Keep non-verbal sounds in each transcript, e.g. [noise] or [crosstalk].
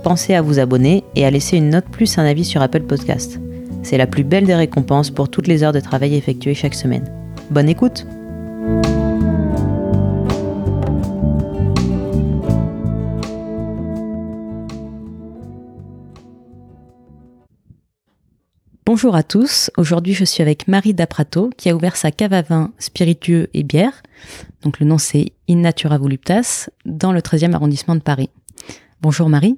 pensez à vous abonner et à laisser une note plus un avis sur Apple Podcast. C'est la plus belle des récompenses pour toutes les heures de travail effectuées chaque semaine. Bonne écoute Bonjour à tous, aujourd'hui je suis avec Marie Daprato qui a ouvert sa cave à vin spiritueux et bière, donc le nom c'est In Natura Voluptas, dans le 13e arrondissement de Paris. Bonjour Marie.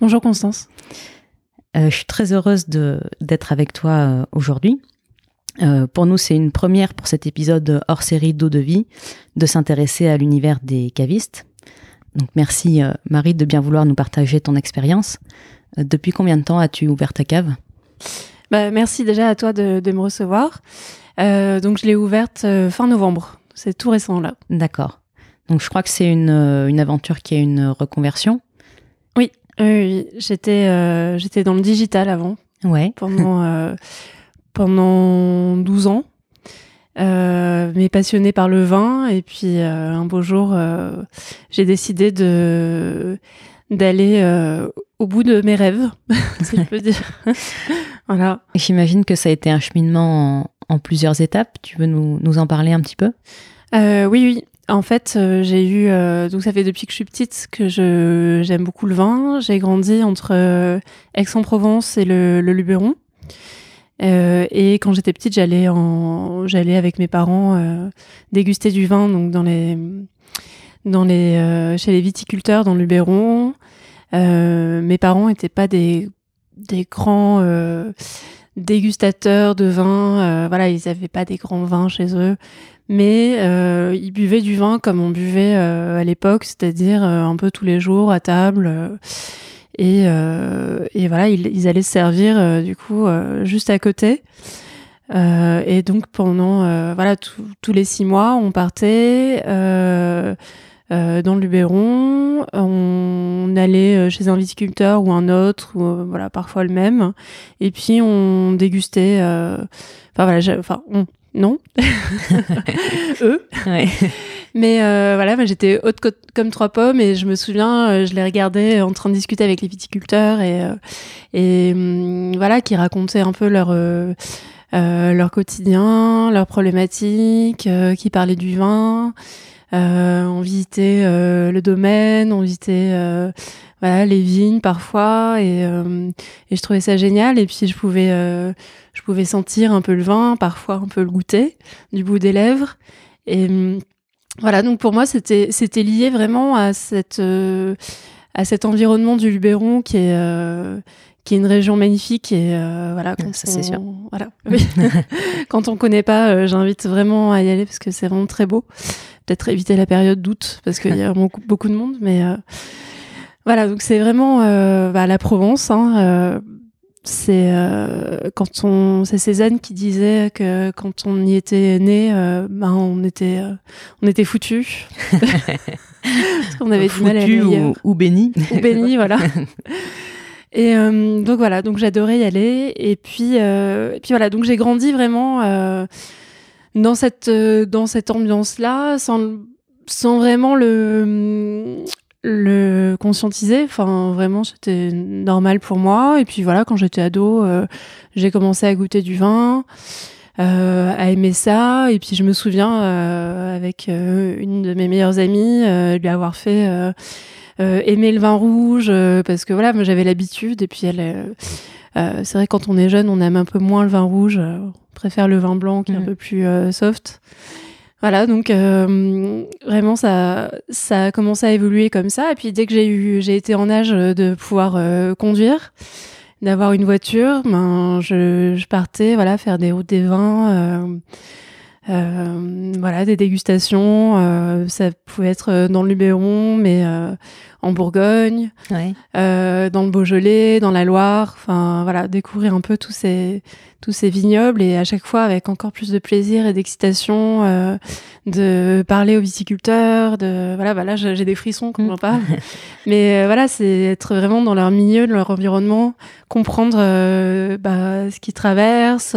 Bonjour Constance. Euh, je suis très heureuse d'être avec toi euh, aujourd'hui. Euh, pour nous, c'est une première pour cet épisode hors série d'eau de vie de s'intéresser à l'univers des cavistes. Donc merci Marie de bien vouloir nous partager ton expérience. depuis combien de temps as-tu ouvert ta cave? Bah, Merci déjà à toi de, me recevoir. donc je l'ai ouverte fin novembre. C'est tout récent là. D'accord. Donc je crois que c'est une, une aventure qui a une reconversion. Oui, j'étais euh, j'étais dans le digital avant. Ouais. Pendant [laughs] euh, pendant 12 ans. Euh, mais passionnée par le vin. Et puis un beau jour j'ai décidé de d'aller au bout de mes rêves [laughs] si je peux dire. [laughs] Voilà. J'imagine que ça a été un cheminement en, en plusieurs étapes. Tu veux nous, nous en parler un petit peu? Oui oui en fait, euh, j'ai eu euh, donc ça fait depuis que je suis petite que je j'aime beaucoup le vin. J'ai grandi entre euh, Aix-en-Provence et le, le Luberon. et quand j'étais petite, j'allais en j'allais avec mes parents déguster du vin donc dans les dans les chez les viticulteurs dans le Luberon. mes parents n'étaient pas des des grands dégustateurs de vin. voilà, ils n'avaient pas des grands vins chez eux mais euh, ils buvaient du vin comme on buvait euh, à l'époque, c'est-à-dire euh, un peu tous les jours à table. Euh, et, euh, et, voilà, ils, ils, allaient se servir du coup juste à côté. et donc pendant voilà tous les six mois, on partait dans le Luberon, on allait chez un viticulteur ou un autre, ou voilà parfois le même, et puis on dégustait. Enfin voilà, enfin on non. [laughs] [laughs] Eux. Mais euh, voilà, moi j'étais haute comme trois pommes et je me souviens, euh, je les regardais en train de discuter avec les viticulteurs et, euh, et hum, voilà, qui racontaient un peu leur leur quotidien, leurs problématiques, qui parlaient du vin. On visitait le domaine, on visitait voilà les vignes parfois et, et je trouvais ça génial et puis je pouvais je pouvais sentir un peu le vin, parfois un peu le goûter du bout des lèvres. Et voilà, donc pour moi, c'était c'était lié vraiment à cette euh, à cet environnement du Luberon qui est euh, qui est une région magnifique et euh, voilà quand ça c'est sûr. voilà. [laughs] [laughs] Quand on connaît pas j'invite vraiment à y aller parce que c'est vraiment très beau. Peut-être éviter la période d'août parce qu'il y a beaucoup, [laughs] beaucoup de monde mais voilà donc c'est vraiment bah, la Provence hein, c'est euh, quand on c'est Cézanne qui disait que quand on y était né euh, ben on était euh, on était foutu parce qu'on avait du mal à ou, ou béni ou béni voilà et euh, donc voilà donc j'adorais y aller et puis et puis voilà donc j'ai grandi vraiment dans cette dans cette ambiance là sans sans vraiment le conscientiser. Enfin, vraiment, c'était normal pour moi. Et puis voilà, quand j'étais ado, euh, j'ai commencé à goûter du vin, euh, à aimer ça. Et puis je me souviens, euh, avec une de mes meilleures amies, lui avoir fait aimer le vin rouge, parce que voilà, moi j'avais l'habitude. Et puis elle, c'est vrai quand on est jeune, on aime un peu moins le vin rouge. on préfère le vin blanc qui est un mmh. peu plus soft. Voilà, donc euh, vraiment ça, ça a commencé à évoluer comme ça. Et puis dès que j'ai eu, j'ai été en âge de pouvoir euh, conduire, d'avoir une voiture, ben je, je, partais, voilà, faire des routes des vins, voilà, des dégustations. ça pouvait être dans le Luberon, mais en Bourgogne, euh, dans le Beaujolais, dans la Loire. Enfin, voilà, découvrir un peu tous ces tous ces vignobles et à chaque fois avec encore plus de plaisir et d'excitation euh, de parler aux viticulteurs. De voilà, bah là j'ai des frissons quand j'en parle. [laughs] Mais euh, voilà, c'est être vraiment dans leur milieu, dans leur environnement, comprendre bah, ce qu'ils traversent.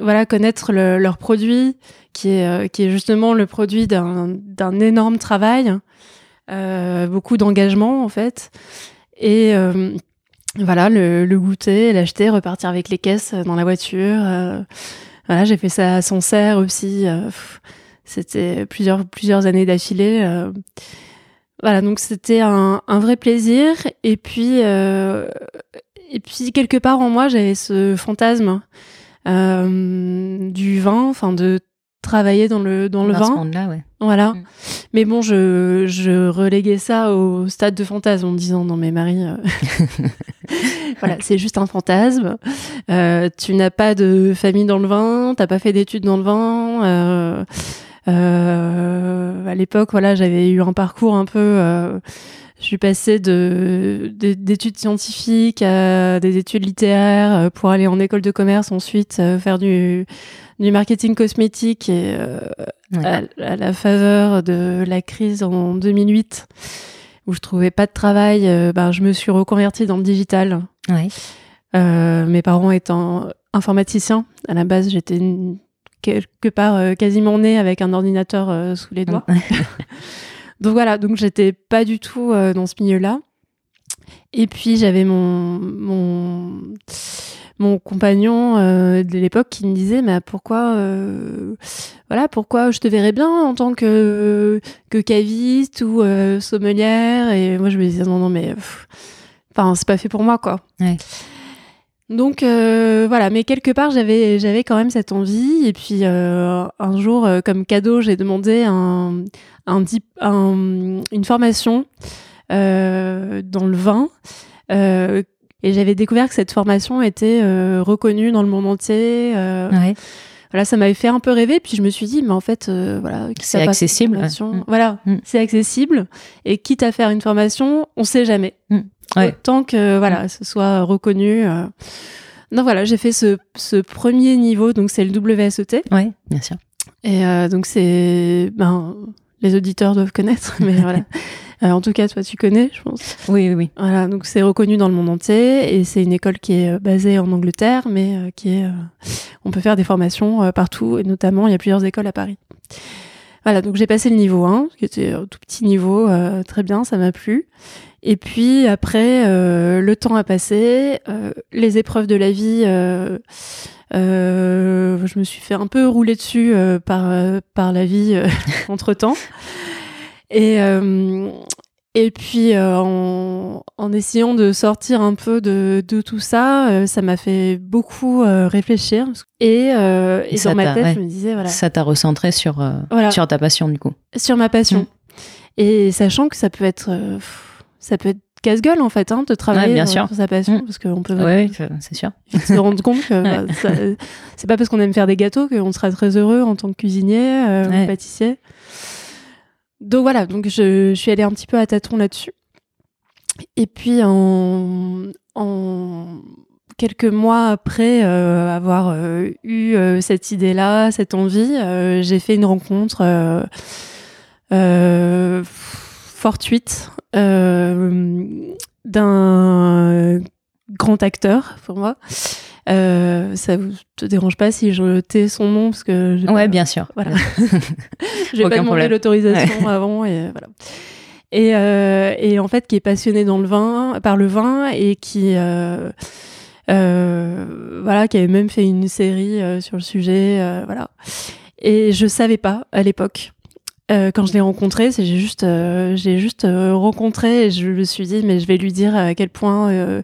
Voilà connaître leurs produits qui est qui est justement le produit d'un énorme travail euh, beaucoup d'engagement en fait. Et euh, voilà, le, goûter, l'acheter, repartir avec les caisses dans la voiture. Euh, voilà, j'ai fait ça à Sancerre aussi. c'était plusieurs plusieurs années d'affilée. voilà, donc c'était un, un, vrai plaisir. Et puis et puis quelque part en moi, j'avais ce fantasme du vin, enfin de travailler dans le dans le vin. là ouais. Voilà. Mm. Mais bon, je, je reléguais ça au stade de fantasme en me disant non mais Marie, euh, [laughs] [laughs] voilà, c'est juste un fantasme. Euh, tu n'as pas de famille dans le vin, t'as pas fait d'études dans le vin. Euh, euh à l'époque, voilà, j'avais eu un parcours un peu. Je suis passée de d'études scientifiques à des études littéraires pour aller en école de commerce, ensuite faire du du marketing cosmétique et euh, à, la faveur de la crise en 2008 où je trouvais pas de travail, euh, ben, je me suis reconvertie dans le digital. Euh, mes parents étant informaticiens, à la base j'étais quelque part quasiment née avec un ordinateur sous les doigts. [laughs] donc voilà, donc j'étais pas du tout dans ce milieu-là. Et puis j'avais mon, mon mon compagnon euh, de l'époque qui me disait mais pourquoi euh, voilà pourquoi je te verrais bien en tant que que caviste ou euh, sommelière? Et moi je me disais non non mais enfin c'est pas fait pour moi quoi. Donc voilà mais quelque part j'avais j'avais quand même cette envie. Et puis un jour comme cadeau j'ai demandé un, un, un, une formation dans le vin et j'avais découvert que cette formation était euh, reconnue dans le monde entier. Euh, ouais. Voilà, ça m'avait fait un peu rêver. Puis je me suis dit, mais en fait, euh, voilà, c'est accessible. Mm. Voilà, mm. c'est accessible. Et quitte à faire une formation, on sait jamais. Mm. Ouais. Tant que voilà, ce soit reconnu. Donc voilà, j'ai fait ce, ce, premier niveau, donc c'est le WSET. Oui, bien sûr. Et donc c'est, ben, les auditeurs doivent connaître, [laughs] mais [laughs] voilà. Euh, en tout cas, toi, tu connais, je pense. Oui, oui, oui. Voilà, donc c'est reconnu dans le monde entier et c'est une école qui est euh, basée en Angleterre, mais euh, qui est, on peut faire des formations partout et notamment il y a plusieurs écoles à Paris. Voilà, donc j'ai passé le niveau 1, qui était un tout petit niveau, très bien, ça m'a plu. Et puis après, le temps a passé, les épreuves de la vie, je me suis fait un peu rouler dessus par par la vie [laughs] entre temps. Et, euh, et puis euh, en, en, essayant de sortir un peu de, de tout ça, euh, ça m'a fait beaucoup réfléchir. Et, et, dans ma tête, je me disais voilà. Ça t'a recentré sur sur ta passion du coup. Sur ma passion. Mm. Et sachant que ça peut être ça peut être casse-gueule en fait hein, de travailler bien sûr. sur sa passion mm. parce qu'on peut oui, c'est sûr [laughs] se rendre compte que [laughs] bah, c'est pas parce qu'on aime faire des gâteaux qu'on sera très heureux en tant que cuisinier ou pâtissier donc voilà, donc je, suis allée un petit peu à tâtons là-dessus. Et puis en, quelques mois après euh, avoir euh, eu euh, cette idée-là, cette envie, j'ai fait une rencontre fortuite d'un grand acteur pour moi. Euh, ça vous te dérange pas si je tais son nom parce que ouais bien sûr. Voilà. [laughs] J'ai pas demandé l'autorisation avant et voilà. Et, euh, et en fait qui est passionné dans le vin par le vin et qui euh, euh voilà qui avait même fait une série euh, sur le sujet euh, voilà. Et je savais pas à l'époque quand je l'ai rencontré, j'ai juste, j'ai juste rencontré et je me suis dit mais je vais lui dire à quel point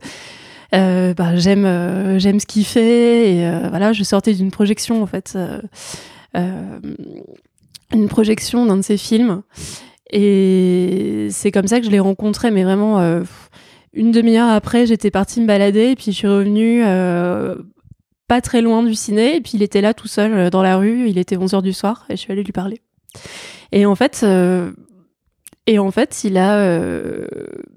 euh, bah, j'aime euh, ce qu'il fait euh, voilà je sortais d'une projection en fait une projection d'un de ses films et c'est comme ça que je l'ai rencontré mais vraiment une demi-heure après j'étais partie me balader et puis je suis revenue pas très loin du ciné, et puis il était là tout seul dans la rue, il était 11h du soir, et je suis allée lui parler. Et en fait, et en fait, il a,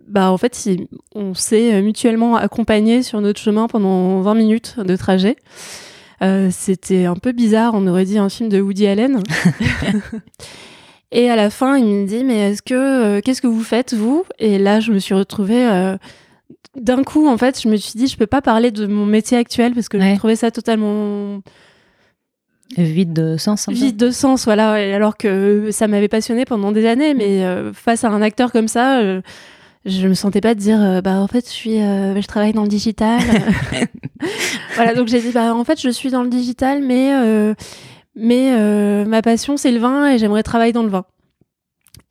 bah en fait, on s'est mutuellement accompagnés sur notre chemin pendant 20 minutes de trajet. Euh, c'était un peu bizarre, on aurait dit un film de Woody Allen. [laughs] et à la fin, il me dit mais est-ce que euh, qu'est-ce que vous faites vous? Et là, je me suis retrouvée euh, d'un coup en fait, je me suis dit je peux pas parler de mon métier actuel parce que je trouvais ça totalement vide de sens. Vide de sens, voilà. alors que ça m'avait passionné pendant des années, mais face à un acteur comme ça je me sentais pas de dire euh, bah en fait je suis euh, je travaille dans le digital [laughs] [laughs] voilà donc j'ai dit bah en fait je suis dans le digital mais euh, mais ma passion c'est le vin et j'aimerais travailler dans le vin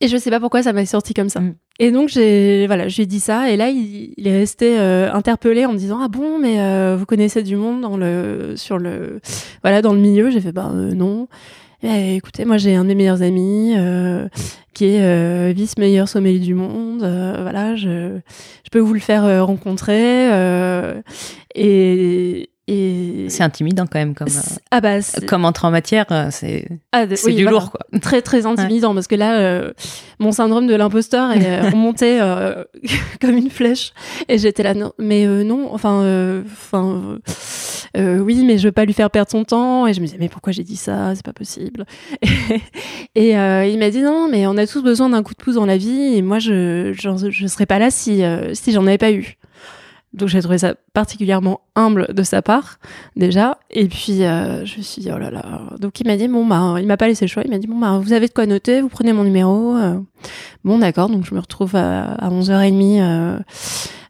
et je sais pas pourquoi ça m'a sorti comme ça mm. Et donc j'ai voilà dit ça et là il, est resté interpellé en me disant ah bon mais vous connaissez du monde dans le sur le voilà dans le milieu j'ai fait bah non eh, écoutez, moi j'ai un de mes meilleurs amis euh, qui est euh, vice meilleur sommelier du monde. Euh, voilà, je, je peux vous le faire euh, rencontrer. Euh, et, c'est intimidant quand même comme ah bah, comme entrer en matière c'est ah, du lourd quoi. [laughs] Très très intimidant parce que là euh, mon syndrome de l'imposteur est remonté euh, [laughs] comme une flèche. Et j'étais là non mais euh, non enfin enfin oui mais je veux pas lui faire perdre son temps. Et je me disais mais pourquoi j'ai dit ça? C'est pas possible. [laughs] Et, il m'a dit non mais on a tous besoin d'un coup de pouce dans la vie. Et moi je je, je serais pas là si si j'en avais pas eu donc j'ai trouvé ça particulièrement humble de sa part déjà. Et puis euh, je me suis dit oh là là. Donc il m'a dit bon bah il m'a pas laissé le choix. Il m'a dit bon bah vous avez de quoi noter, vous prenez mon numéro. Euh. Bon d'accord. Donc je me retrouve à, 11h30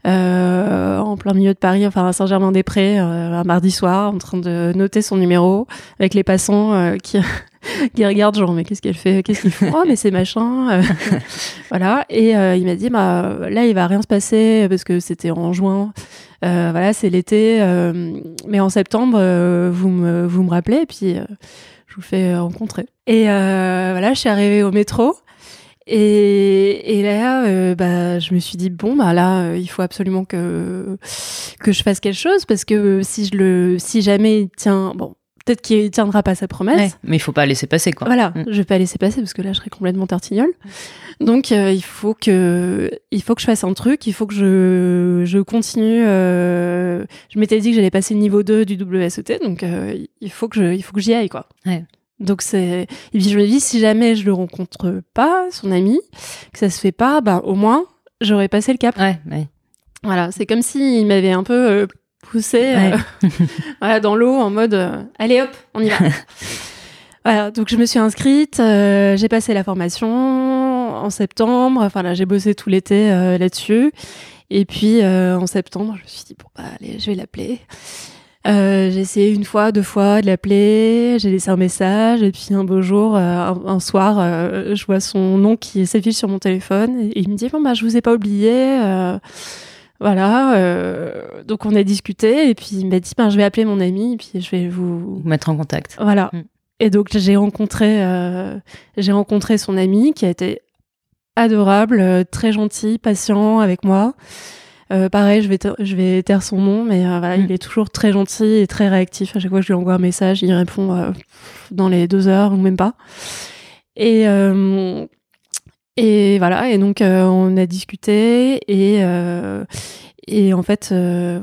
euh, en plein milieu de Paris, enfin à Saint-Germain-des-Prés, un mardi soir, en train de noter son numéro avec les passants qui [laughs] qui regarde genre mais qu'est-ce qu'elle fait qu'est-ce qu'il fait [laughs] oh mais c'est machin euh, [laughs] voilà. Et euh, il m'a dit bah là il va rien se passer parce que c'était en juin. Euh, voilà c'est l'été mais en septembre vous me vous me rappelez et puis je vous fais rencontrer. Et voilà je suis arrivée au métro et, et là, bah, je me suis dit bon, bah là, il faut absolument que que je fasse quelque chose parce que si je le, si jamais, tiens, bon, peut-être qu'il tiendra pas sa promesse. mais il faut pas laisser passer, quoi. Voilà, mm. je vais pas laisser passer parce que là, je serais complètement tartignole. Donc, euh, il faut que, il faut que je fasse un truc. Il faut que je, je continue. Euh, je m'étais dit que j'allais passer le niveau 2 du WSET, donc euh, il faut que je, il faut que j'y aille, quoi. Donc c'est, et puis je me dis si jamais je le rencontre pas, son ami, que ça se fait pas, ben au moins j'aurais passé le cap. Ouais, Voilà, c'est comme s'il m'avait un peu poussé euh, [laughs] voilà, dans l'eau en mode euh, allez hop, on y va. [laughs] voilà, donc je me suis inscrite, euh, j'ai passé la formation en septembre, enfin là j'ai bossé tout l'été là-dessus. Et puis en septembre, je me suis dit bon bah allez, je vais l'appeler. j'ai essayé une fois, deux fois de l'appeler, j'ai laissé un message et puis un beau jour, un, soir, je vois son nom qui s'affiche sur mon téléphone et, il me dit bon bah je vous ai pas oublié, voilà, euh, donc on a discuté et puis il m'a dit ben, je vais appeler mon ami et puis je vais vous mettre en contact. Voilà. Mm. Et donc j'ai rencontré euh, j'ai rencontré son ami qui a été adorable, euh, très gentil, patient avec moi. pareil, je vais je vais taire son nom, mais voilà, mm. il est toujours très gentil et très réactif. À chaque fois que je lui envoie un message, il répond dans les deux heures ou même pas. Et et voilà, et donc euh, on a discuté et, euh, et en fait, euh,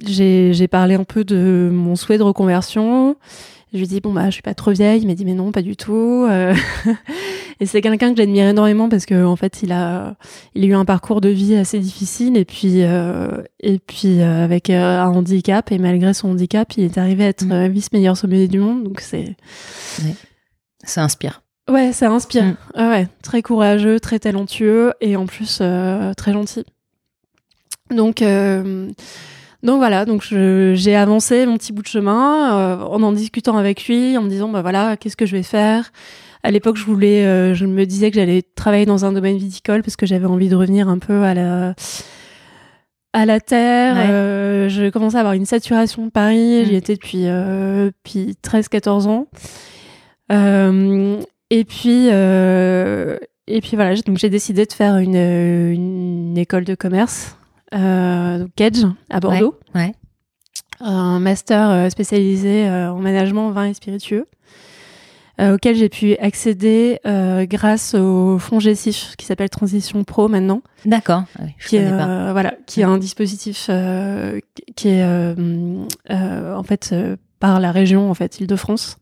j'ai parlé un peu de mon souhait de reconversion. Je lui ai dit, bon, bah, je suis pas trop vieille. Il m'a dit, mais non, pas du tout. [laughs] et c'est quelqu'un que j'admire énormément parce que, en fait, il a, il a eu un parcours de vie assez difficile et puis, et puis, avec un handicap. Et malgré son handicap, il est arrivé à être mmh. vice-meilleur sommet du monde. Donc, c'est. Ça inspire. Ouais, ça inspire. Mm. ouais, très courageux, très talentueux et en plus euh, très gentil. Donc, euh, donc voilà, donc j'ai avancé mon petit bout de chemin euh, en en discutant avec lui, en me disant bah voilà, qu'est-ce que je vais faire? À l'époque, je voulais, je me disais que j'allais travailler dans un domaine viticole parce que j'avais envie de revenir un peu à la à la terre. je commençais à avoir une saturation de Paris. J'y mm. étais depuis, depuis 13-14 ans. Euh, et puis, euh, et puis voilà, donc j'ai décidé de faire une, une école de commerce, euh, à Bordeaux. Ouais. un master spécialisé en management vin et spiritueux. auquel j'ai pu accéder grâce au fonds GESIF qui s'appelle Transition Pro maintenant. D'accord. qui est voilà, qui est un dispositif qui est en fait par la région en fait Île-de-France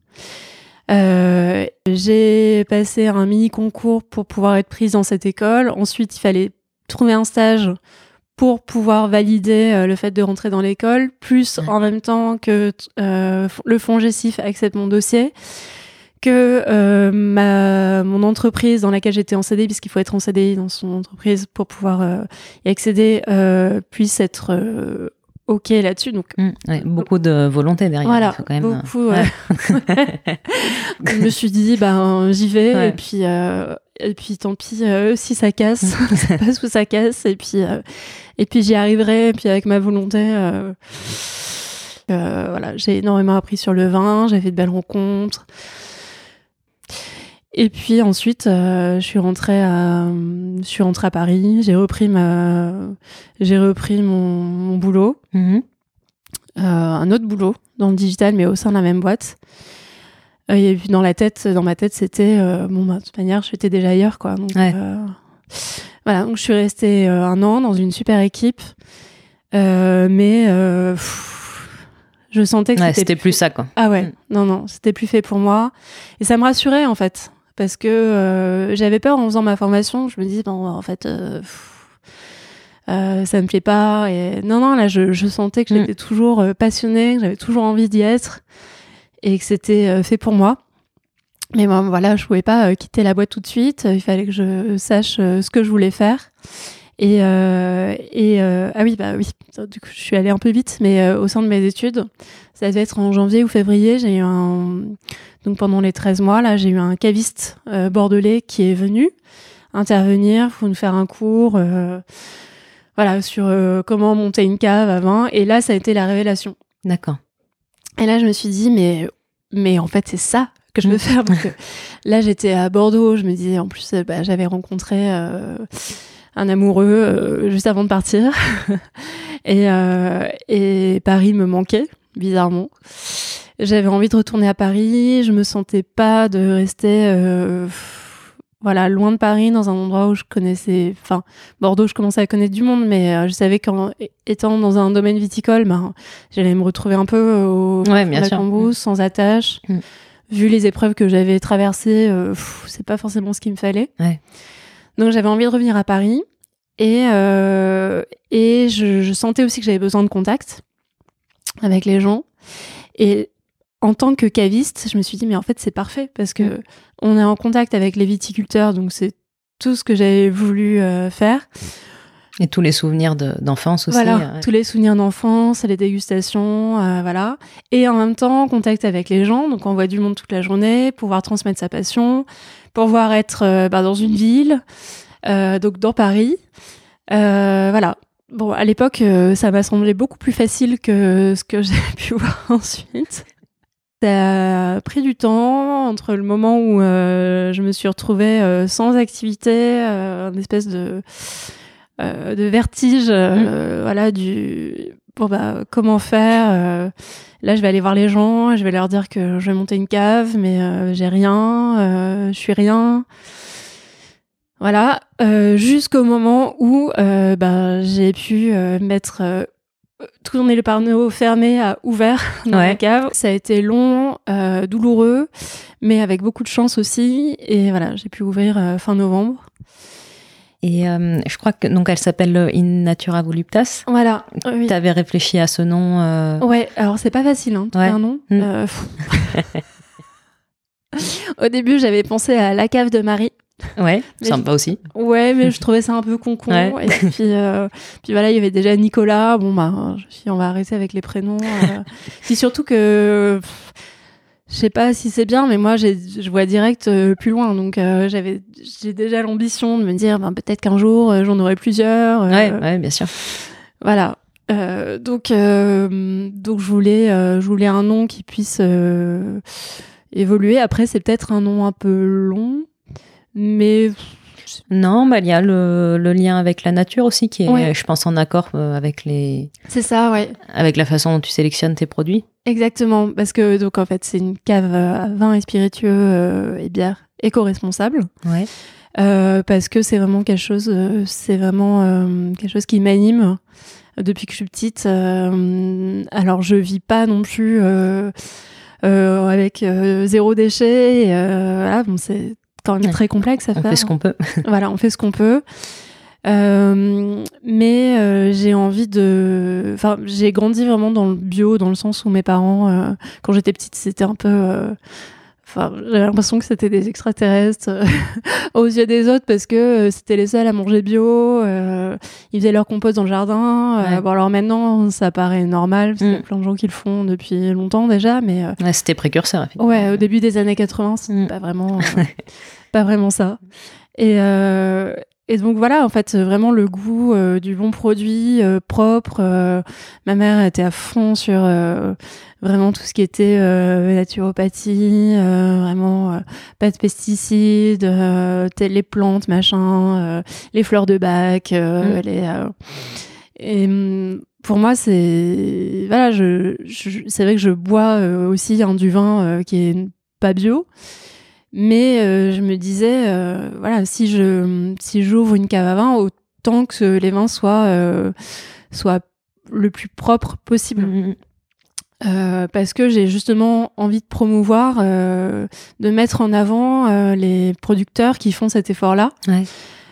euh, j'ai passé un mini concours pour pouvoir être prise dans cette école. Ensuite, il fallait trouver un stage pour pouvoir valider euh, le fait de rentrer dans l'école, plus en même temps que euh, le fonds GESIF accepte mon dossier, que ma, mon entreprise dans laquelle j'étais en CDI, puisqu'il faut être en CDI dans son entreprise pour pouvoir y accéder, puisse être ok là-dessus. Donc mmh, beaucoup de volonté derrière. Voilà, quand même... beaucoup. [laughs] je me suis dit ben j'y vais et puis euh, et puis tant pis euh, si ça casse, ça passe ou ça casse et puis euh, et puis j'y arriverai et puis avec ma volonté. voilà, j'ai énormément appris sur le vin, j'ai fait de belles rencontres. Et puis ensuite, euh, je suis rentrée à, je suis rentrée à Paris. J'ai repris ma, j'ai repris mon, mon boulot, mhm. euh, un autre boulot dans le digital, mais au sein de la même boîte. Euh, et puis dans la tête, dans ma tête, c'était bon, bah, de toute manière, je j'étais déjà ailleurs, quoi. Donc, voilà, donc je suis restée un an dans une super équipe, mais je sentais que c'était plus ça, quoi. Ah ouais, mm. non, non, c'était plus fait pour moi, et ça me rassurait en fait parce que euh, j'avais peur en faisant ma formation. Je me dis, bon, en fait, euh, euh, ça me plaît pas. Et non, non, là, je, sentais que mm. j'étais toujours passionnée, que j'avais toujours envie d'y être et que c'était fait pour moi. Mais bon, voilà, je pouvais pas quitter la boîte tout de suite. Il fallait que je sache ce que je voulais faire. Et, et ah oui, bah oui, du coup, je suis allée un peu vite, mais au sein de mes études, ça devait être en janvier ou février, j'ai eu un, donc pendant les 13 mois, là, j'ai eu un caviste euh, bordelais qui est venu intervenir pour nous faire un cours euh, voilà, sur euh, comment monter une cave à vin. Et là, ça a été la révélation. D'accord. Et là, je me suis dit, mais, mais en fait, c'est ça que je veux mm. faire. là, j'étais à Bordeaux, je me disais, en plus, bah, j'avais rencontré un amoureux juste avant de partir. [laughs] et, et Paris me manquait, bizarrement. J'avais envie de retourner à Paris. Je me sentais pas de rester, euh, voilà, loin de Paris, dans un endroit où je connaissais. Enfin, Bordeaux, je commençais à connaître du monde, mais euh, je savais qu'en étant dans un domaine viticole, ben, j'allais me retrouver un peu au ouais, bien sûr. Mm. sans attache. Mm. Vu les épreuves que j'avais traversées, euh, c'est pas forcément ce qu'il me fallait. Ouais. Donc j'avais envie de revenir à Paris et et je, je sentais aussi que j'avais besoin de contact avec les gens. Et en tant que caviste, je me suis dit mais en fait c'est parfait parce que mm. on est en contact avec les viticulteurs, donc c'est tout ce que j'avais voulu euh, faire. Et tous les souvenirs d'enfance aussi. Voilà, tous les souvenirs d'enfance, les dégustations, euh, voilà. Et en même temps, contact avec les gens, donc on voit du monde toute la journée, pouvoir transmettre sa passion, pouvoir être euh, bah, dans une ville, donc dans Paris. voilà. Bon, à l'époque, ça m'a semblé beaucoup plus facile que ce que [laughs] j'ai pu voir [laughs] ensuite. Ça a pris du temps entre le moment où euh, je me suis retrouvée euh, sans activité, euh, une espèce de, de vertige, mmh. voilà, du bon bah comment faire. là, je vais aller voir les gens, je vais leur dire que je vais monter une cave, mais j'ai rien, je suis rien. Voilà, jusqu'au moment où bah, j'ai pu mettre tourner le panneau fermé à ouvert [laughs] dans la cave. Ça a été long, euh, douloureux, mais avec beaucoup de chance aussi. Et voilà, j'ai pu ouvrir euh, fin novembre. Et euh, je crois que donc elle s'appelle In Natura Voluptas. Voilà. Tu avais réfléchi à ce nom. Ouais. Alors c'est pas facile, hein, un nom. Hmm. [laughs] Au début, j'avais pensé à la cave de Marie. Ouais, [laughs] sympa aussi. Ouais, mais [laughs] je trouvais ça un peu con-con. Et puis, euh, puis voilà, il y avait déjà Nicolas. Bon, bah, je me suis on va arrêter avec les prénoms. Euh. puis surtout que, je sais pas si c'est bien, mais moi, je vois direct euh, plus loin. Donc, j'avais, j'ai déjà l'ambition de me dire, ben, peut-être qu'un jour, j'en aurai plusieurs. ouais, ouais, bien sûr. Voilà. donc, donc, je voulais, je voulais un nom qui puisse évoluer. Après, c'est peut-être un nom un peu long mais Non, bah, il y a le, le, lien avec la nature aussi qui est, je pense, en accord avec les. C'est ça, ouais. Avec la façon dont tu sélectionnes tes produits. Exactement, parce que donc en fait c'est une cave à vin et spiritueux et bière éco-responsable. Ouais. Euh, parce que c'est vraiment quelque chose, euh, c'est vraiment euh, quelque chose qui m'anime depuis que je suis petite. alors je vis pas non plus avec zéro déchet. voilà, bon, c'est quand même très complexe à faire. On fait ce qu'on peut. voilà, on fait ce qu'on peut. Mais j'ai envie de. Enfin, j'ai grandi vraiment dans le bio, dans le sens où mes parents, quand j'étais petite, c'était un peu Enfin, j'avais l'impression que c'était des extraterrestres euh, [laughs] aux yeux des autres parce que euh, c'était les seuls à manger bio. Euh, ils faisaient leur compost dans le jardin. bon, alors maintenant, ça paraît normal. Parce qu'il y a mm. plein de gens qui le font depuis longtemps déjà, mais c'était précurseur. Ouais, au début des années 80, c'était mm. pas vraiment, [laughs] pas vraiment ça. Et, et donc voilà, en fait, vraiment le goût du bon produit propre. ma mère était à fond sur vraiment tout ce qui était euh, naturopathie, euh, vraiment euh, pas de pesticides, les plantes, machin, les fleurs de bac, mm. les, et mm, pour moi, c'est voilà, je, c'est vrai que je bois aussi un du vin qui est pas bio, mais je me disais voilà, si je si j'ouvre une cave à vin, autant que les vins soient soient le plus propre possible. Mm, euh, parce que j'ai justement envie de promouvoir, euh, de mettre en avant euh, les producteurs qui font cet effort-là. Ouais.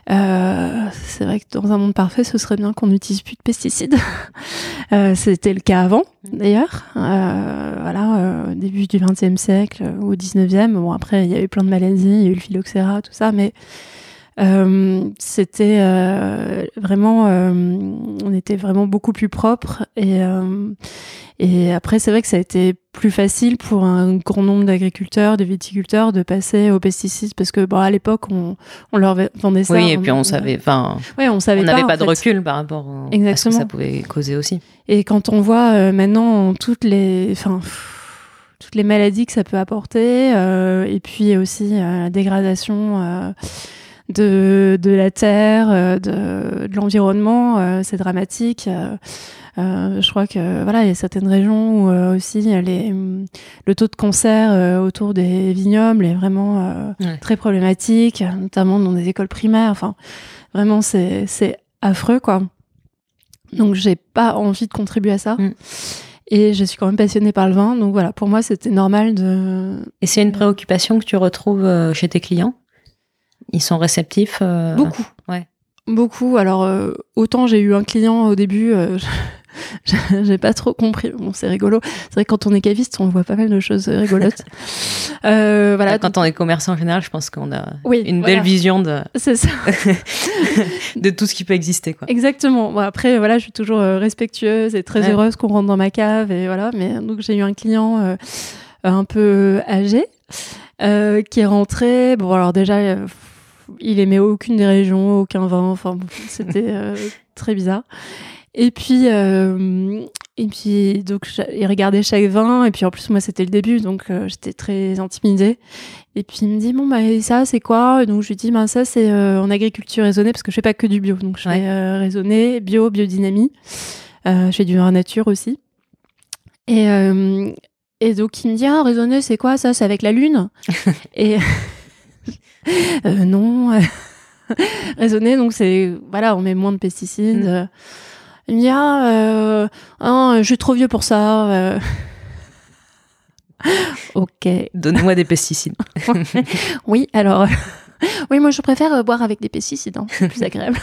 C'est vrai que dans un monde parfait, ce serait bien qu'on n'utilise plus de pesticides. [laughs] C'était le cas avant, d'ailleurs. voilà, début du XXe siècle ou au XIXe. Bon, après, il y avait plein de maladies, il y a eu le phylloxéra, tout ça, mais c'était vraiment, on était vraiment beaucoup plus propre et et après, c'est vrai que ça a été plus facile pour un grand nombre d'agriculteurs, de viticulteurs, de passer aux pesticides parce que, bon, à l'époque, on, on leur vendait ça. Oui, et puis on savait, enfin, ouais, on savait on n'avait pas, de recul par rapport à ce que ça pouvait causer aussi. Et quand on voit euh, maintenant toutes les, enfin, toutes les maladies que ça peut apporter, euh, et puis aussi euh, la dégradation de, de la terre, de, de l'environnement, c'est dramatique. Euh, je crois que voilà, il y a certaines régions où euh, aussi les, le taux de cancer euh, autour des vignobles est vraiment très problématique, notamment dans des écoles primaires. Enfin, vraiment, c'est affreux, quoi. Donc, j'ai pas envie de contribuer à ça. Mm. Et je suis quand même passionnée par le vin. Donc voilà, pour moi, c'était normal de. Et c'est une préoccupation que tu retrouves chez tes clients? Ils sont réceptifs Beaucoup. Ouais. Beaucoup. Alors, autant j'ai eu un client au début, [laughs] j'ai pas trop compris. Bon, c'est rigolo. C'est vrai que quand on est caviste, on voit pas mal de choses rigolotes. [laughs] euh, voilà. Quand on est commerçant en général, je pense qu'on a une belle vision de. C'est ça. [laughs] de tout ce qui peut exister, quoi. Exactement. Bon, après, voilà, je suis toujours euh, respectueuse et très heureuse qu'on rentre dans ma cave et voilà. Mais donc j'ai eu un client euh, un peu âgé euh, qui est rentré. Bon, alors déjà. Il aimait aucune des régions, aucun vin, enfin [laughs] c'était très bizarre. Et puis, euh, et puis donc, il regardait chaque vin. Et puis, en plus, moi, c'était le début. Donc, euh, j'étais très intimidée. Et puis, il me dit, bon, bah, ça, c'est quoi? Donc, je lui dis, bah, ça, c'est euh, en agriculture raisonnée, parce que je fais pas que du bio. Donc, je fais raisonné, bio, biodynamie. je fais du vin nature aussi. Et, et donc, il me dit, ah, raisonné, c'est quoi? Ça C'est avec la lune [laughs] Et non. [laughs] raisonné, donc, c'est, voilà, on met moins de pesticides. Mm. Il me dit ah, euh, je suis trop vieux pour ça. Euh. [laughs] ok. Donne-moi des pesticides. [laughs] oui, alors oui, moi je préfère euh, boire avec des pesticides, hein. c'est plus agréable.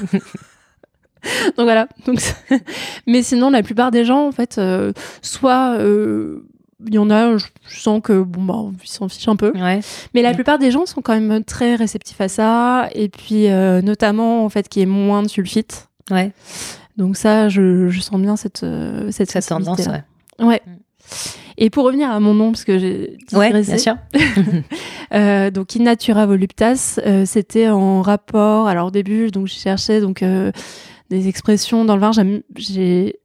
Donc voilà. Donc, mais sinon, la plupart des gens, en fait, soit il y en a, je sens que bon bah ils s'en fichent un peu. Ouais. Mais la plupart des gens sont quand même très réceptifs à ça et puis notamment en fait qu'il y ait moins de sulfite. Ouais. Donc ça, je, je sens bien cette euh, cette, cette tendance. Ouais. ouais. Mm. Et pour revenir à mon nom, parce que j'ai ouais, bien sûr. [laughs] euh, donc Innatura voluptas, euh, c'était en rapport. Alors au début, donc je cherchais donc euh, des expressions dans le vin.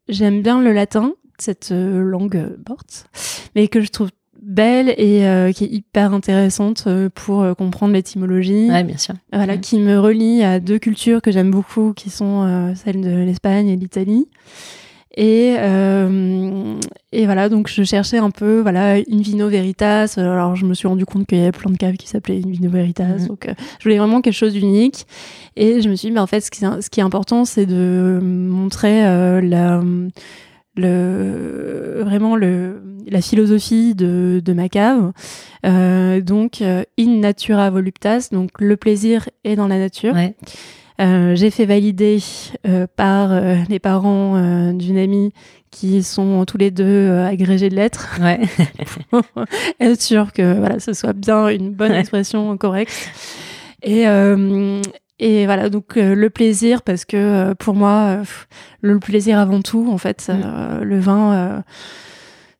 J'aime bien le latin, cette langue morte, mais que je trouve belle et euh, qui est hyper intéressante euh, pour euh, comprendre l'étymologie. Ouais, bien sûr. Voilà, Ouais. qui me relie à deux cultures que j'aime beaucoup, qui sont euh, celles de l'Espagne et l'Italie. Et, euh, et voilà, donc je cherchais un peu, voilà, une Vino Veritas. Alors je me suis rendu compte qu'il y avait plein de caves qui s'appelaient une Vino Veritas. Mhm. Donc euh, je voulais vraiment quelque chose d'unique. Et je me suis dit, mais en fait, ce qui, est- ce qui est important, c'est de montrer euh, la, le, vraiment le, la philosophie de, de ma cave. Euh, donc, euh, in natura voluptas, donc le plaisir est dans la nature. Ouais. Euh, j'ai fait valider euh, par euh, les parents d'une amie qui sont tous les deux agrégés de lettres, Ouais. [laughs] être sûr que voilà, ce soit bien une bonne expression correcte. Et, et voilà, donc euh, le plaisir, parce que euh, pour moi, euh, le plaisir avant tout, en fait, Mm. le vin,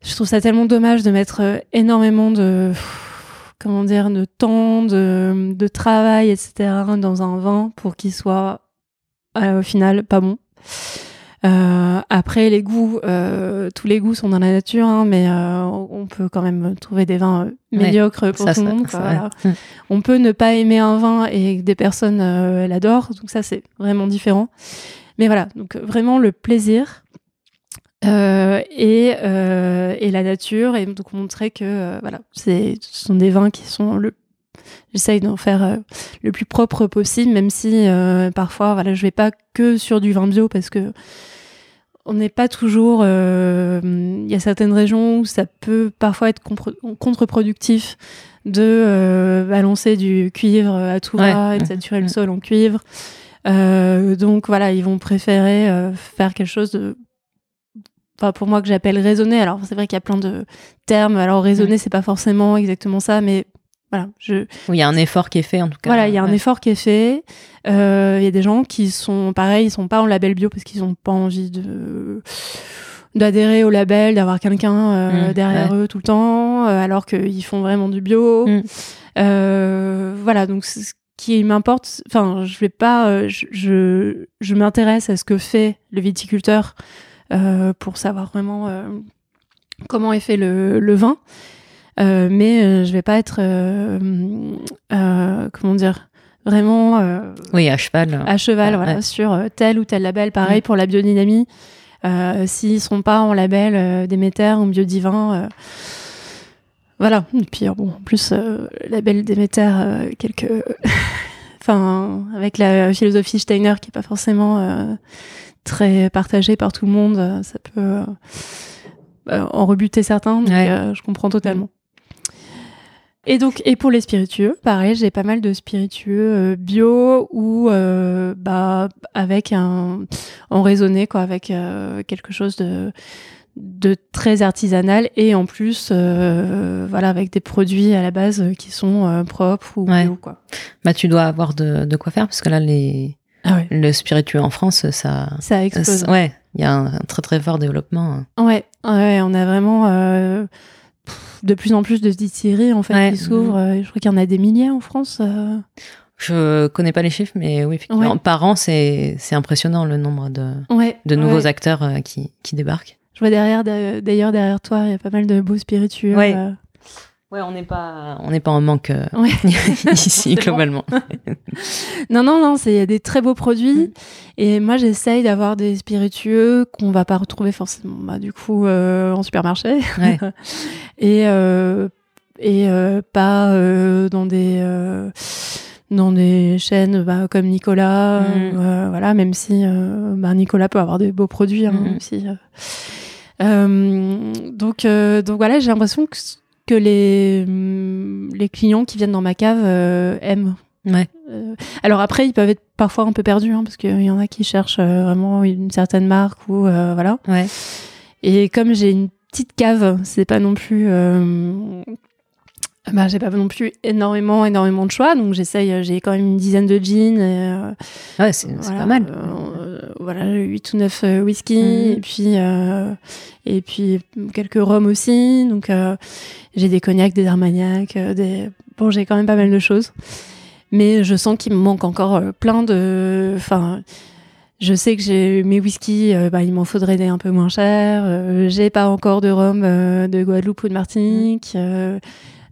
je trouve ça tellement dommage de mettre énormément de, comment dire, de temps, de, de travail, etc., dans un vin pour qu'il soit au final pas bon. Euh, après les goûts, euh, tous les goûts sont dans la nature, hein, mais euh, on peut quand même trouver des vins Ouais, médiocres pour Ça, tout le monde. quoi, voilà. Mm. On peut ne pas aimer un vin et que des personnes l'adorent, donc ça c'est vraiment différent. Mais voilà, donc vraiment le plaisir euh, et, euh, et la nature, et donc montrer que euh, voilà, ce sont des vins qui sont le J'essaye d'en faire euh, le plus propre possible, même si euh, parfois, voilà, je vais pas que sur du vin bio parce que on n'est pas toujours. euh, Il y a certaines régions où ça peut parfois être contre-productif de balancer du cuivre à tout va Ouais. et de saturer le sol en cuivre. Donc voilà, ils vont préférer faire quelque chose de. Enfin, pour moi, que j'appelle raisonner. Alors, c'est vrai qu'il y a plein de termes. Alors, raisonner, c'est pas forcément exactement ça, mais voilà, je, il y a un effort qui est fait, en tout cas. voilà, il y a un effort qui est fait. Euh, Il y a des gens qui sont pareil, ils sont pas en label bio parce qu'ils ont pas envie de d'adhérer au label, d'avoir quelqu'un euh, Mm, derrière eux tout le temps, euh, alors qu'ils font vraiment du bio. Mm. Euh, voilà, donc ce qui m'importe. Enfin, je vais pas, je je, je m'intéresse à ce que fait le viticulteur pour savoir vraiment comment est fait le, le vin. Euh, mais euh, je vais pas être euh, comment dire vraiment Oui, à cheval. à cheval Ouais, voilà, ouais. sur tel ou tel label. Pareil Mm. pour la biodynamie. Euh, S'ils sont pas en label euh, Déméter ou biodivin, euh, voilà. Et puis bon, en plus label Déméter, quelques, [laughs] enfin avec la philosophie Steiner qui est pas forcément très partagée par tout le monde, ça peut euh, en rebuter certains. Donc Ouais. je comprends totalement. Et donc, et pour les spiritueux, pareil, j'ai pas mal de spiritueux euh, bio ou euh, bah avec un en raisonné quoi, avec euh, quelque chose de de très artisanal et en plus voilà avec des produits à la base qui sont propres ou Ouais. bio quoi. Bah, tu dois avoir de, de quoi faire, parce que là, les, Ah ouais. le spiritueux en France, ça. Ça explose. ça- ouais, il y a un, un très très fort développement. Ouais, ouais, on a vraiment de plus en plus de distilleries en fait Ouais. qui s'ouvrent. Euh, Je crois qu'il y en a des milliers en France. euh. Je connais pas les chiffres, mais oui, effectivement. Ouais. Par an, c'est c'est impressionnant le nombre de, Ouais. de nouveaux acteurs euh, qui, qui débarquent. Je vois derrière, d'a- d'ailleurs derrière toi, il y a pas mal de beaux spiritueux. Ouais. euh. Ouais, on n'est pas, on n'est pas en manque euh, Ouais. [laughs] ici, [laughs] globalement. [laughs] Non, non, non, c'est il y a des très beaux produits. Mm. Et moi, j'essaye d'avoir des spiritueux qu'on va pas retrouver forcément, bah, du coup, euh, en supermarché. Ouais. et euh, et pas dans des dans des chaînes bah, comme Nicolas. Mm. voilà, même si bah, Nicolas peut avoir des beaux produits hein, Mm. euh. Euh, donc, donc voilà, j'ai l'impression que, que les, mm, les clients qui viennent dans ma cave euh, aiment. Ouais. Euh, alors après, ils peuvent être parfois un peu perdus, hein, parce qu'il y en a qui cherchent euh, vraiment une certaine marque ou voilà. Ouais. Et comme j'ai une petite cave, c'est pas non plus. Euh, bah, j'ai pas non plus énormément, énormément de choix, donc j'essaye. J'ai quand même une dizaine de jeans. Euh, Ouais, c'est voilà, pas mal. euh, voilà, 8 ou 9 euh, whisky, Mhm. et puis euh, et puis quelques rhums aussi. Donc euh, j'ai des cognacs, des armagnacs, euh, des bon, j'ai quand même pas mal de choses. Mais je sens qu'il me manque encore euh, plein de enfin je sais que j'ai mes whisky, euh, bah, il m'en faudrait des un peu moins chers. Euh, j'ai pas encore de rhum euh, de Guadeloupe ou de Martinique.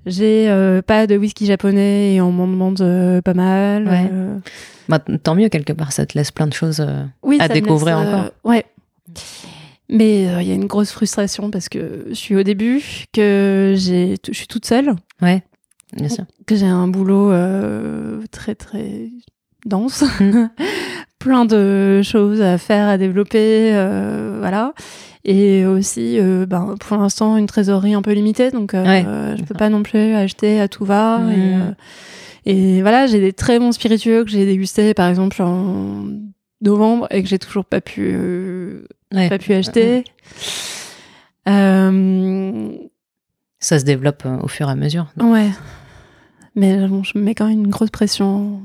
J'ai pas de whisky japonais et on m'en demande pas mal. Bah, tant mieux quelque part, ça te laisse plein de choses à découvrir encore. ouais. Mais il y a une grosse frustration parce que je suis au début, que je suis toute seule. Ouais, bien sûr. Que j'ai un boulot très très dense. [laughs] Plein de choses à faire, à développer, euh, voilà. Et aussi, euh, ben, pour l'instant, une trésorerie un peu limitée, donc euh, je peux pas non plus acheter à tout va. Mmh. Et, voilà, j'ai des très bons spiritueux que j'ai dégustés, par exemple en novembre, et que j'ai toujours pas pu, pas pu acheter. Ça se développe au fur et à mesure. Ouais. Mais bon, je me mets quand même une grosse pression.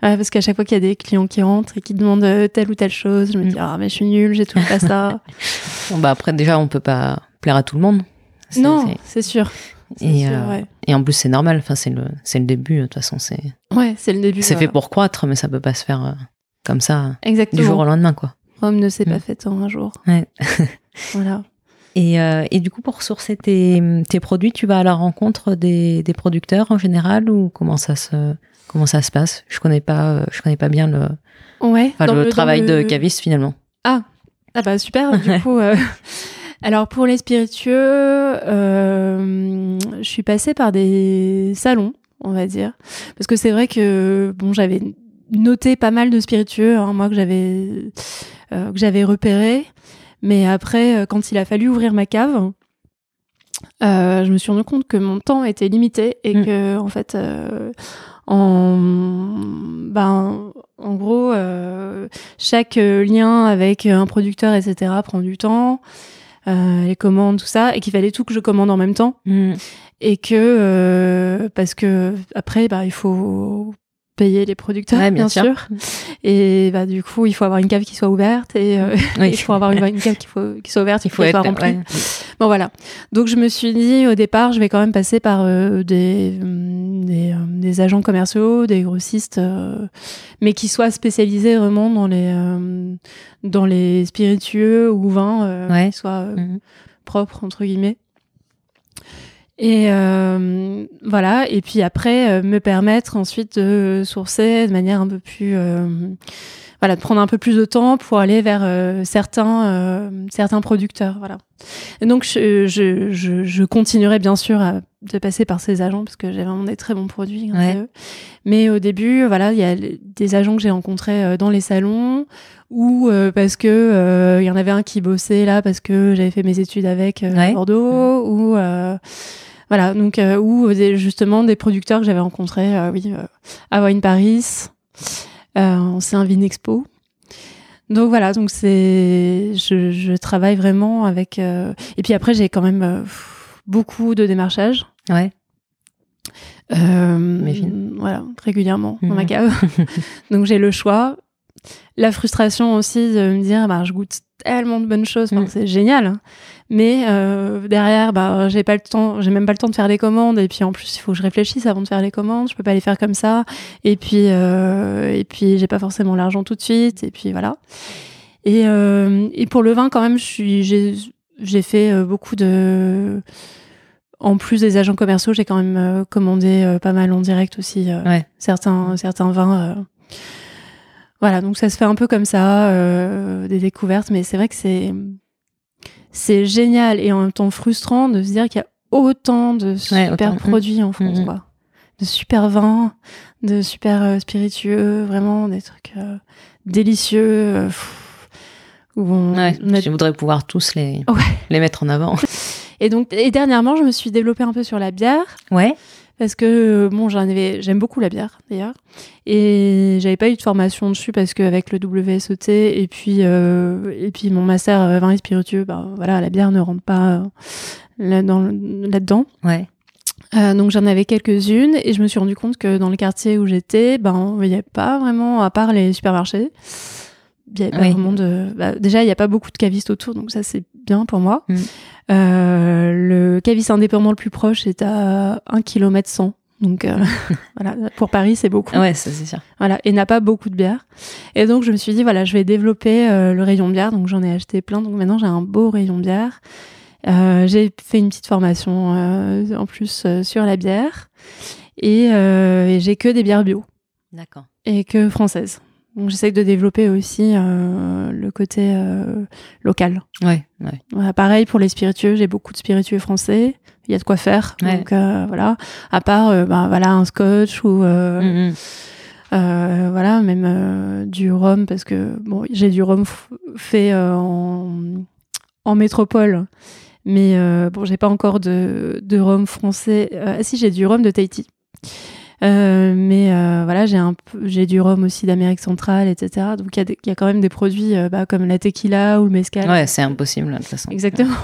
parce qu'à chaque fois qu'il y a des clients qui rentrent et qui demandent euh, telle ou telle chose, je me dis, mm. ah, mais je suis nulle, j'ai toujours pas ça. [laughs] bon, bah après, déjà, on peut pas plaire à tout le monde. Non, c'est sûr. Et, euh, et, en plus, c'est normal. Enfin, c'est le, le début. De toute façon, c'est. Ouais, c'est le début. C'est fait pour croître, mais ça peut pas se faire euh, comme ça. Exactement. Du jour au lendemain, quoi. Rome ne s'est pas mm. fait en un jour. Ouais. [laughs] voilà. Et, euh, et, du coup, pour sourcer tes, tes, produits, tu vas à la rencontre des, des, producteurs en général ou comment ça se, comment ça se passe? Je connais pas, euh, je connais pas bien le, ouais, le, travail de caviste finalement. Ah, ah bah super. du [laughs] coup, euh, alors pour les spiritueux, euh, je suis passée par des salons, on va dire, parce que c'est vrai que bon, j'avais noté pas mal de spiritueux, hein, moi que j'avais que j'avais repéré. Mais après, euh, quand il a fallu ouvrir ma cave, euh, je me suis rendu compte que mon temps était limité et mm. que, en fait, euh, en, ben, en gros, chaque lien avec un producteur, etc., prend du temps. les commandes, tout ça, et qu'il fallait tout que je commande en même temps. Mm. Et que, parce que après, bah, il faut payer les producteurs, bien, sûr. Et bah, du coup, il faut avoir une cave qui soit ouverte et, euh, [laughs] il faut avoir une, cave qui, faut, qui soit ouverte, il faut être remplie. Bon, voilà. Donc, je me suis dit, au départ, je vais quand même passer par euh, des, des, euh, des, agents commerciaux, des grossistes, mais qui soient spécialisés vraiment dans les, dans les spiritueux ou vins, qui soient mhm. propres, entre guillemets. Et euh, voilà, et puis après, euh, me permettre ensuite de sourcer de manière un peu plus... Euh, voilà, de prendre un peu plus de temps pour aller vers certains, certains producteurs. Voilà. Et donc, je, je, je, je continuerai bien sûr à, de passer par ces agents parce que j'ai vraiment des très bons produits. Mais au début, voilà, il y a des agents que j'ai rencontrés dans les salons ou parce que il y en avait un qui bossait là parce que j'avais fait mes études avec à Bordeaux ou voilà, donc euh, ou justement des producteurs que j'avais rencontrés, euh, oui, euh, à Wine Paris, c'est un Vin Expo. Donc voilà, donc c'est, je, travaille vraiment avec. Et puis après, j'ai quand même beaucoup de démarchage. Ouais. voilà, régulièrement dans ma mmh. cave. [laughs] donc j'ai le choix. La frustration aussi de me dire, bah, je goûte tellement de bonnes choses, mmh. c'est génial. Mais euh, derrière, bah, j'ai pas le temps, j'ai même pas le temps de faire les commandes. Et puis en plus, il faut que je réfléchisse avant de faire les commandes. Je peux pas les faire comme ça. Et puis, euh, et puis, j'ai pas forcément l'argent tout de suite. Et puis voilà. Et, euh, et pour le vin, quand même, je suis, j'ai, j'ai fait euh, beaucoup de. En plus des agents commerciaux, j'ai quand même euh, commandé euh, pas mal en direct aussi certains, certains vins. Voilà, donc ça se fait un peu comme ça, des découvertes. Mais c'est vrai que c'est c'est génial et en même temps frustrant de se dire qu'il y a autant de super produits en France, mm-hmm. quoi. De super vins, de super euh, spiritueux, vraiment des trucs euh, délicieux. Euh, où on, Je voudrais pouvoir tous les, les mettre en avant. [laughs] Et donc, et dernièrement, je me suis développée un peu sur la bière. Ouais parce que bon j'en avais j'aime beaucoup la bière d'ailleurs. Et j'avais pas eu de formation dessus parce qu'avec le WSET et puis euh, et puis mon master euh, vin et spiritueux bah voilà la bière ne rentre pas euh, là, dans, là-dedans. Ouais. Donc j'en avais quelques-unes et je me suis rendu compte que dans le quartier où j'étais ben il n'y avait pas vraiment à part les supermarchés il y pas vraiment de bah, déjà il n'y a pas beaucoup de cavistes autour donc ça c'est bien pour moi. Mm. Euh, le caviste indépendant le plus proche est à 1 km 100 Donc euh, [laughs] voilà, pour Paris, c'est beaucoup. Ouais, ça c'est sûr. Voilà, et n'a pas beaucoup de bière. Et donc je me suis dit voilà, je vais développer euh, le rayon bière. Donc j'en ai acheté plein. Donc maintenant j'ai un beau rayon bière. Euh, j'ai fait une petite formation en plus sur la bière et, et j'ai que des bières bio D'accord. et que françaises. Donc j'essaie de développer aussi euh, le côté euh, local. Ouais, ouais. Voilà, pareil pour les spiritueux, j'ai beaucoup de spiritueux français. Il y a de quoi faire. Ouais. Donc euh, voilà. À part ben, voilà un scotch ou Mm, mm. voilà même du rhum parce que bon j'ai du rhum fait en, en métropole. Mais bon, j'ai pas encore de, de rhum français. Ah si, j'ai du rhum de Tahiti. Euh, mais euh, voilà, j'ai un j'ai du rhum aussi d'Amérique centrale, etc. Donc il y, y a quand même des produits euh, bah, comme la tequila ou le mezcal. Ouais, c'est impossible de toute façon. Exactement.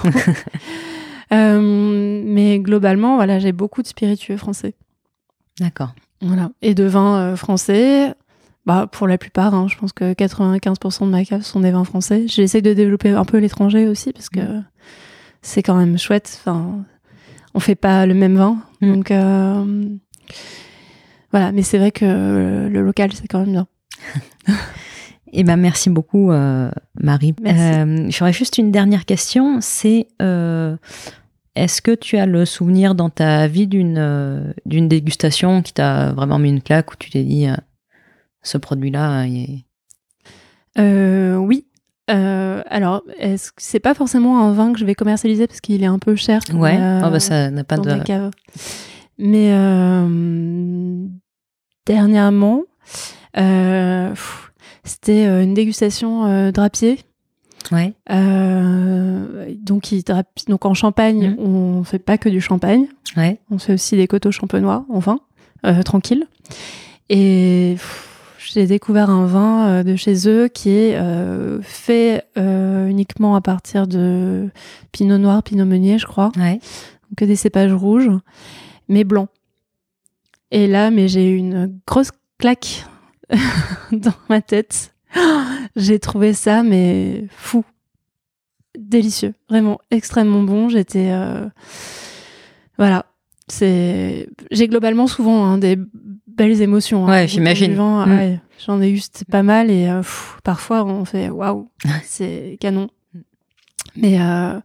[laughs] Mais globalement, voilà, j'ai beaucoup de spiritueux français. D'accord. Voilà. Et de vins français, bah, pour la plupart, hein, je pense que 95% de ma cave sont des vins français. J'essaie de développer un peu l'étranger aussi parce que c'est quand même chouette. Enfin, on fait pas le même vin. Mm. Donc, euh, voilà. Mais c'est vrai que euh, le local, c'est quand même bien. Eh ben, merci beaucoup, euh, Marie. Merci. Euh, J'aurais juste une dernière question. C'est euh, est-ce que tu as le souvenir dans ta vie d'une d'une dégustation qui t'a vraiment mis une claque où tu t'es dit ce produit-là, est- Euh, oui. Euh, alors, est-ce que c'est pas forcément un vin que je vais commercialiser parce qu'il est un peu cher. ouais, Euh, oh, bah, ça n'a pas de. Mais euh, dernièrement, euh, c'était euh, une dégustation drapier. Ouais, Euh, donc, il donc en Champagne, Mhm. on fait pas que du champagne, ouais, on fait aussi des coteaux champenois en vin, euh, tranquille. Et j'ai découvert un vin euh, de chez eux qui est fait uniquement à partir de pinot noir, pinot meunier, je crois ouais. que des cépages rouges, mais blancs. Et là, mais j'ai eu une grosse claque [laughs] dans ma tête. [gasps] J'ai trouvé ça, mais fou. Délicieux. Vraiment extrêmement bon. J'étais. euh, Voilà. C'est. J'ai globalement souvent hein, des belles émotions. hein, Ouais, j'imagine. Mm. Ouais, J'en ai eu pas mal et euh, pff, parfois on fait waouh, [laughs] c'est canon. Mais euh,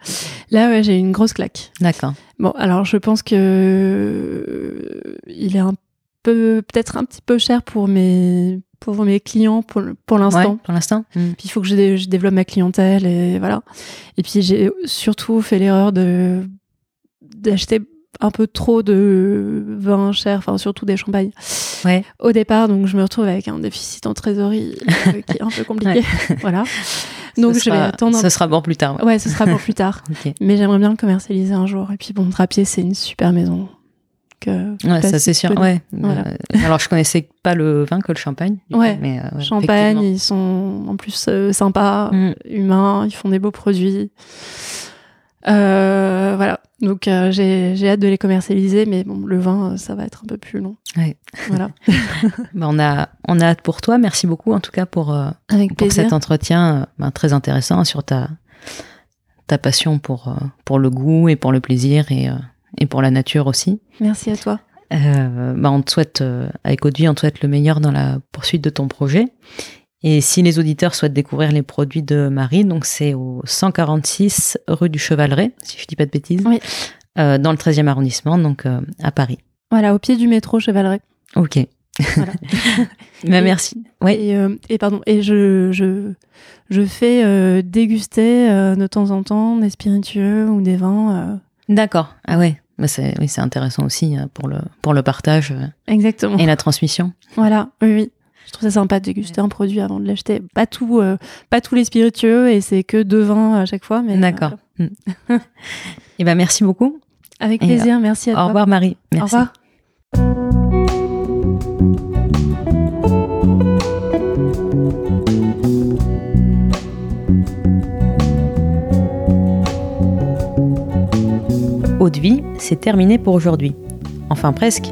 là, ouais, j'ai eu une grosse claque. D'accord. Bon, alors je pense que euh, il est un peu, peut-être un petit peu cher pour mes, pour mes clients pour, pour l'instant. Ouais, pour l'instant. Puis il faut que je, dé- je développe ma clientèle et voilà. Et puis j'ai surtout fait l'erreur de d'acheter un peu trop de vin cher, enfin surtout des champagnes Ouais. au départ. Donc je me retrouve avec un déficit en trésorerie euh, qui est un peu [laughs] compliqué. voilà. Donc ce je vais attendre. Ce sera bon plus tard. ouais. Ouais, ce sera pour plus tard. [laughs] Mais j'aimerais bien le commercialiser un jour. Et puis bon, Drapier, c'est une super maison. Ouais, ça c'est sûr. Ouais. Voilà. Euh, alors je connaissais pas le vin que le champagne. Ouais. coup, mais, euh, Champagne, ils sont en plus euh, sympas, Mm. humains, ils font des beaux produits. Euh, voilà. Donc euh, j'ai hâte de les commercialiser, mais bon, le vin, euh, ça va être un peu plus long. Ouais. Voilà. [laughs] Bah, on a on a hâte pour toi. Merci beaucoup en tout cas pour euh, Avec pour cet entretien ben, très intéressant sur ta ta passion pour pour le goût et pour le plaisir et et pour la nature aussi. Merci à toi. Bah, on te souhaite avec Audrey, on te souhaite le meilleur dans la poursuite de ton projet. Et si les auditeurs souhaitent découvrir les produits de Marie, donc c'est au 146 rue du Chevaleret, si je dis pas de bêtises, Oui. euh, dans le 13e arrondissement, donc euh, à Paris. Voilà, au pied du métro Chevaleret. Ok. Voilà. [laughs] Bah, Et- merci. Ouais. Et, euh, et pardon, et je, je, je fais déguster de temps en temps des spiritueux ou des vins. D'accord. Ah ouais. Bah, c'est oui, c'est intéressant aussi pour le pour le partage Exactement. et la transmission. Voilà, oui, oui. Je trouve ça sympa de déguster un produit avant de l'acheter. Pas tout, euh, pas tous les spiritueux et c'est que deux vins à chaque fois. Mais D'accord. euh, Mm. Et ben merci beaucoup. avec Et, plaisir, merci à Au toi. revoir Marie. Au revoir. Eau de vie, c'est terminé pour aujourd'hui. Enfin presque.